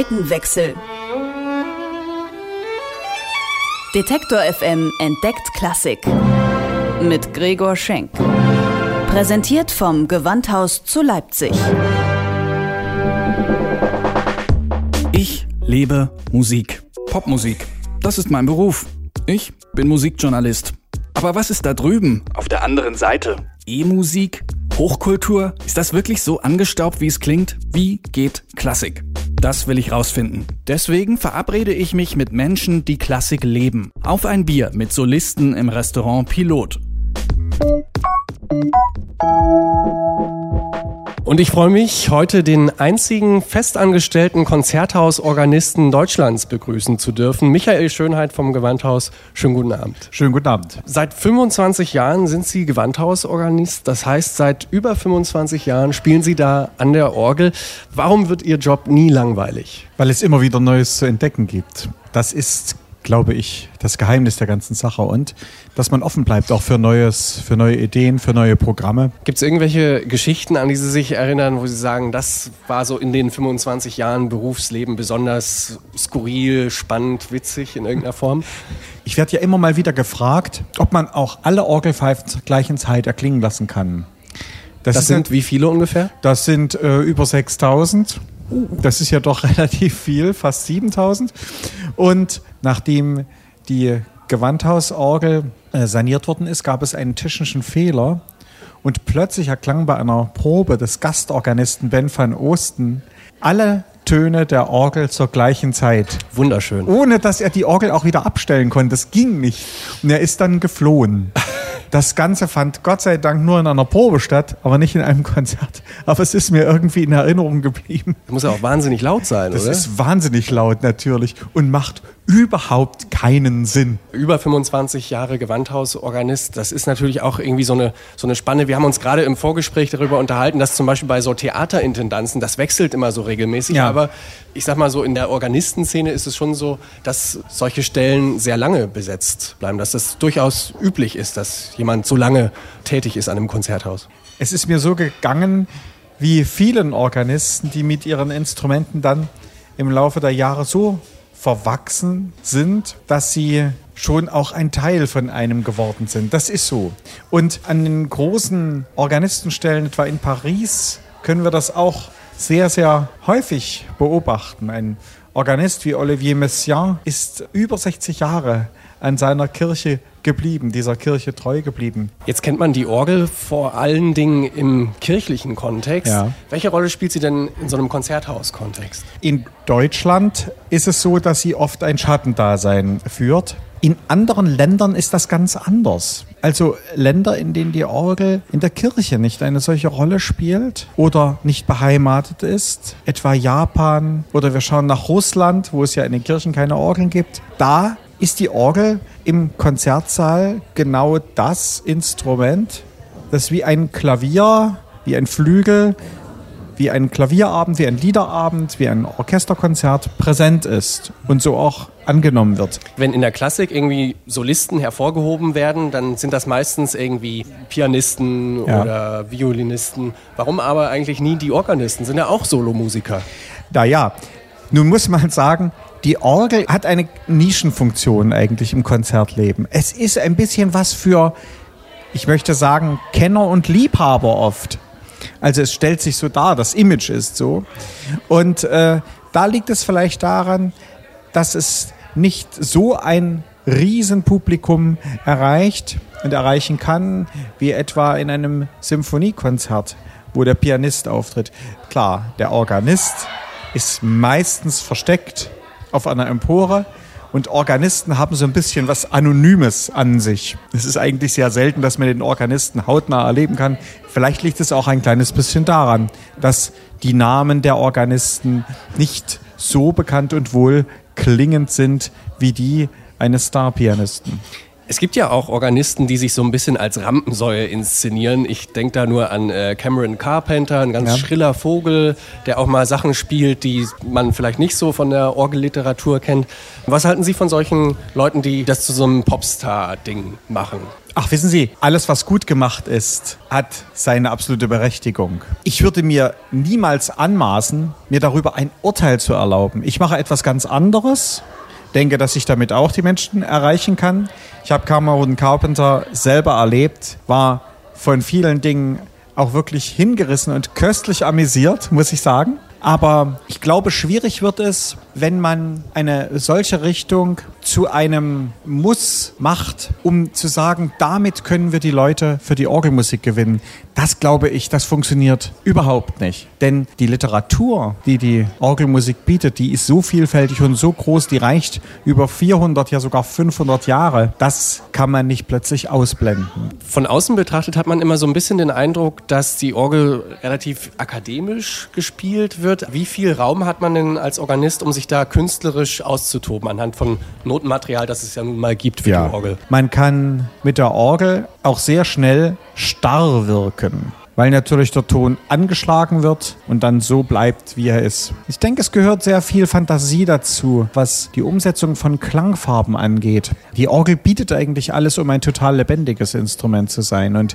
Seitenwechsel. Detektor FM entdeckt Klassik. Mit Gregor Schenk. Präsentiert vom Gewandhaus zu Leipzig. Ich lebe Musik. Popmusik. Das ist mein Beruf. Ich bin Musikjournalist. Aber was ist da drüben? Auf der anderen Seite. E-Musik? Hochkultur? Ist das wirklich so angestaubt, wie es klingt? Wie geht Klassik? Das will ich rausfinden. Deswegen verabrede ich mich mit Menschen, die Klassik leben. Auf ein Bier mit Solisten im Restaurant Pilot. Und ich freue mich, heute den einzigen festangestellten Konzerthausorganisten Deutschlands begrüßen zu dürfen. Michael Schönheit vom Gewandhaus. Schönen guten Abend. Schönen guten Abend. Seit 25 Jahren sind Sie Gewandhausorganist. Das heißt, seit über 25 Jahren spielen Sie da an der Orgel. Warum wird Ihr Job nie langweilig? Weil es immer wieder Neues zu entdecken gibt. Das ist glaube ich, das Geheimnis der ganzen Sache und dass man offen bleibt auch für Neues, für neue Ideen, für neue Programme. Gibt es irgendwelche Geschichten, an die Sie sich erinnern, wo Sie sagen, das war so in den 25 Jahren Berufsleben besonders skurril, spannend, witzig in irgendeiner Form? Ich werde ja immer mal wieder gefragt, ob man auch alle Orgelpfeifen zur gleichen Zeit erklingen lassen kann. Das, das sind wie viele ungefähr? Das sind äh, über 6000. Das ist ja doch relativ viel, fast 7000. Und nachdem die Gewandhausorgel äh, saniert worden ist, gab es einen technischen Fehler. Und plötzlich erklang bei einer Probe des Gastorganisten Ben van Osten alle Töne der Orgel zur gleichen Zeit. Wunderschön. Ohne dass er die Orgel auch wieder abstellen konnte. Das ging nicht. Und er ist dann geflohen. Das Ganze fand Gott sei Dank nur in einer Probe statt, aber nicht in einem Konzert. Aber es ist mir irgendwie in Erinnerung geblieben. Das muss ja auch wahnsinnig laut sein, das oder? Das ist wahnsinnig laut natürlich und macht überhaupt keinen Sinn. Über 25 Jahre Gewandhausorganist, das ist natürlich auch irgendwie so eine, so eine Spanne. Wir haben uns gerade im Vorgespräch darüber unterhalten, dass zum Beispiel bei so Theaterintendanzen, das wechselt immer so regelmäßig, ja. aber ich sag mal so, in der Organistenszene ist es schon so, dass solche Stellen sehr lange besetzt bleiben, dass das durchaus üblich ist, dass jemand so lange tätig ist an einem Konzerthaus. Es ist mir so gegangen, wie vielen Organisten, die mit ihren Instrumenten dann im Laufe der Jahre so verwachsen sind, dass sie schon auch ein Teil von einem geworden sind. Das ist so. Und an den großen Organistenstellen, etwa in Paris, können wir das auch sehr, sehr häufig beobachten. Ein Organist wie Olivier Messiaen ist über 60 Jahre an seiner Kirche geblieben, dieser Kirche treu geblieben. Jetzt kennt man die Orgel vor allen Dingen im kirchlichen Kontext. Ja. Welche Rolle spielt sie denn in so einem Konzerthaus-Kontext? In Deutschland ist es so, dass sie oft ein Schattendasein führt. In anderen Ländern ist das ganz anders. Also Länder, in denen die Orgel in der Kirche nicht eine solche Rolle spielt oder nicht beheimatet ist, etwa Japan oder wir schauen nach Russland, wo es ja in den Kirchen keine Orgeln gibt, da ist die Orgel im Konzertsaal genau das Instrument, das wie ein Klavier, wie ein Flügel, wie ein Klavierabend, wie ein Liederabend, wie ein Orchesterkonzert präsent ist und so auch angenommen wird. Wenn in der Klassik irgendwie Solisten hervorgehoben werden, dann sind das meistens irgendwie Pianisten ja. oder Violinisten. Warum aber eigentlich nie die Organisten? Sind ja auch Solomusiker. Da ja. Nun muss man sagen, die Orgel hat eine Nischenfunktion eigentlich im Konzertleben. Es ist ein bisschen was für, ich möchte sagen, Kenner und Liebhaber oft. Also es stellt sich so dar, das Image ist so. Und äh, da liegt es vielleicht daran, dass es nicht so ein Riesenpublikum erreicht und erreichen kann, wie etwa in einem Symphoniekonzert, wo der Pianist auftritt. Klar, der Organist ist meistens versteckt auf einer Empore und Organisten haben so ein bisschen was Anonymes an sich. Es ist eigentlich sehr selten, dass man den Organisten hautnah erleben kann. Vielleicht liegt es auch ein kleines bisschen daran, dass die Namen der Organisten nicht so bekannt und wohl klingend sind wie die eines Star-Pianisten. Es gibt ja auch Organisten, die sich so ein bisschen als Rampensäue inszenieren. Ich denke da nur an äh, Cameron Carpenter, ein ganz ja. schriller Vogel, der auch mal Sachen spielt, die man vielleicht nicht so von der Orgelliteratur kennt. Was halten Sie von solchen Leuten, die das zu so einem Popstar-Ding machen? Ach, wissen Sie, alles, was gut gemacht ist, hat seine absolute Berechtigung. Ich würde mir niemals anmaßen, mir darüber ein Urteil zu erlauben. Ich mache etwas ganz anderes denke, dass ich damit auch die Menschen erreichen kann. Ich habe Cameron Carpenter selber erlebt, war von vielen Dingen auch wirklich hingerissen und köstlich amüsiert, muss ich sagen. Aber ich glaube, schwierig wird es, wenn man eine solche Richtung zu einem Muss macht, um zu sagen, damit können wir die Leute für die Orgelmusik gewinnen. Das glaube ich, das funktioniert überhaupt nicht. Denn die Literatur, die die Orgelmusik bietet, die ist so vielfältig und so groß, die reicht über 400, ja sogar 500 Jahre. Das kann man nicht plötzlich ausblenden. Von außen betrachtet hat man immer so ein bisschen den Eindruck, dass die Orgel relativ akademisch gespielt wird. Wie viel Raum hat man denn als Organist, um sich da künstlerisch auszutoben anhand von Notenmaterial, das es ja nun mal gibt für ja. die Orgel? Man kann mit der Orgel auch sehr schnell starr wirken weil natürlich der Ton angeschlagen wird und dann so bleibt, wie er ist. Ich denke, es gehört sehr viel Fantasie dazu, was die Umsetzung von Klangfarben angeht. Die Orgel bietet eigentlich alles, um ein total lebendiges Instrument zu sein. Und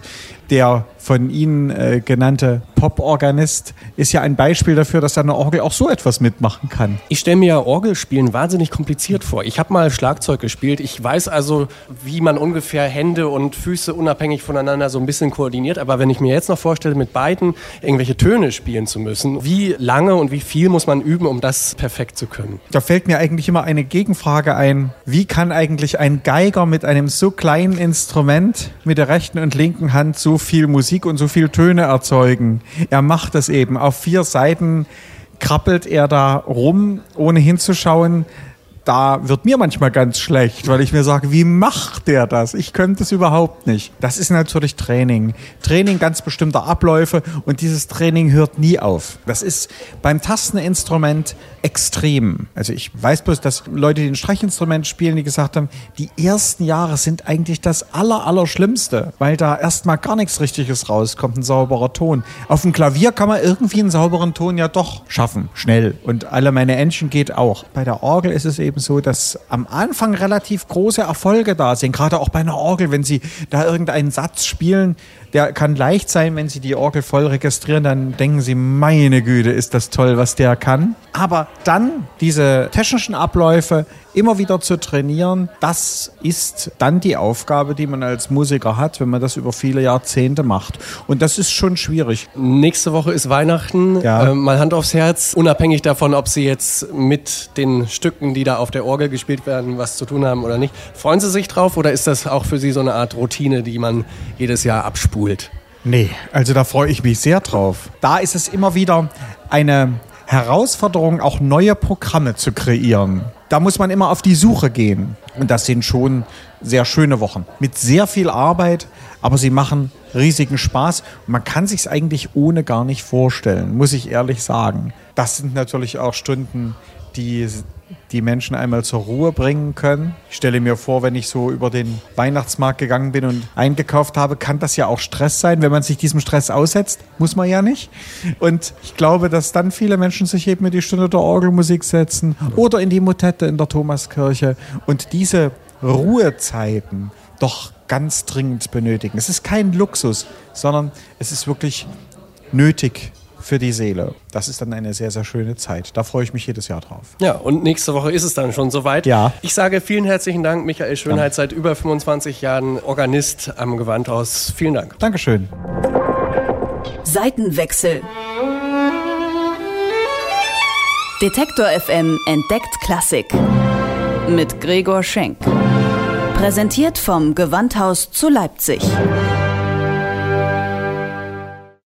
der von Ihnen äh, genannte Pop-Organist ist ja ein Beispiel dafür, dass eine Orgel auch so etwas mitmachen kann. Ich stelle mir ja Orgelspielen wahnsinnig kompliziert vor. Ich habe mal Schlagzeug gespielt. Ich weiß also, wie man ungefähr Hände und Füße unabhängig voneinander so ein bisschen koordiniert. Aber wenn ich mir jetzt noch vorstelle, mit beiden irgendwelche Töne spielen zu müssen, wie lange und wie viel muss man üben, um das perfekt zu können? Da fällt mir eigentlich immer eine Gegenfrage ein. Wie kann eigentlich ein Geiger mit einem so kleinen Instrument mit der rechten und linken Hand so viel Musik und so viel Töne erzeugen? Er macht das eben. Auf vier Seiten krabbelt er da rum, ohne hinzuschauen da wird mir manchmal ganz schlecht, weil ich mir sage, wie macht der das? Ich könnte es überhaupt nicht. Das ist natürlich Training. Training ganz bestimmter Abläufe und dieses Training hört nie auf. Das ist beim Tasteninstrument extrem. Also ich weiß bloß, dass Leute, die ein Streichinstrument spielen, die gesagt haben, die ersten Jahre sind eigentlich das aller, aller Schlimmste, weil da erstmal gar nichts Richtiges rauskommt, ein sauberer Ton. Auf dem Klavier kann man irgendwie einen sauberen Ton ja doch schaffen, schnell. Und alle meine Entchen geht auch. Bei der Orgel ist es eben eben so, dass am Anfang relativ große Erfolge da sind, gerade auch bei einer Orgel, wenn Sie da irgendeinen Satz spielen, der kann leicht sein, wenn Sie die Orgel voll registrieren, dann denken Sie, meine Güte, ist das toll, was der kann. Aber dann diese technischen Abläufe immer wieder zu trainieren, das ist dann die Aufgabe, die man als Musiker hat, wenn man das über viele Jahrzehnte macht. Und das ist schon schwierig. Nächste Woche ist Weihnachten. Ja. Äh, mal Hand aufs Herz, unabhängig davon, ob Sie jetzt mit den Stücken, die da auf der Orgel gespielt werden, was zu tun haben oder nicht. Freuen Sie sich drauf oder ist das auch für Sie so eine Art Routine, die man jedes Jahr abspult? Geschult? Nee, also da freue ich mich sehr drauf. Da ist es immer wieder eine Herausforderung, auch neue Programme zu kreieren. Da muss man immer auf die Suche gehen. Und das sind schon sehr schöne Wochen. Mit sehr viel Arbeit, aber sie machen riesigen Spaß. Und man kann sich es eigentlich ohne gar nicht vorstellen, muss ich ehrlich sagen. Das sind natürlich auch Stunden, die die Menschen einmal zur Ruhe bringen können. Ich stelle mir vor, wenn ich so über den Weihnachtsmarkt gegangen bin und eingekauft habe, kann das ja auch Stress sein. Wenn man sich diesem Stress aussetzt, muss man ja nicht. Und ich glaube, dass dann viele Menschen sich eben in die Stunde der Orgelmusik setzen oder in die Motette in der Thomaskirche und diese Ruhezeiten doch ganz dringend benötigen. Es ist kein Luxus, sondern es ist wirklich nötig für die Seele. Das ist dann eine sehr, sehr schöne Zeit. Da freue ich mich jedes Jahr drauf. Ja, und nächste Woche ist es dann schon soweit. Ja. Ich sage vielen herzlichen Dank, Michael Schönheit, ja. seit über 25 Jahren Organist am Gewandhaus. Vielen Dank. Dankeschön. Seitenwechsel. Detektor FM entdeckt Klassik. Mit Gregor Schenk. Präsentiert vom Gewandhaus zu Leipzig.